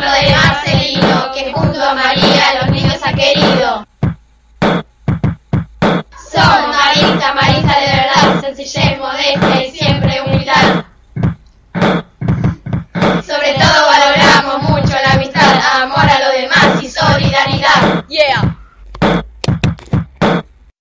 Ejemplo de Marcelino, que junto a María los niños ha querido. Somos Marita, Marita de verdad, sencillez, modestia y siempre humildad. Sobre todo valoramos mucho la amistad, amor a los demás y solidaridad. Yeah.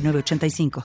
906985.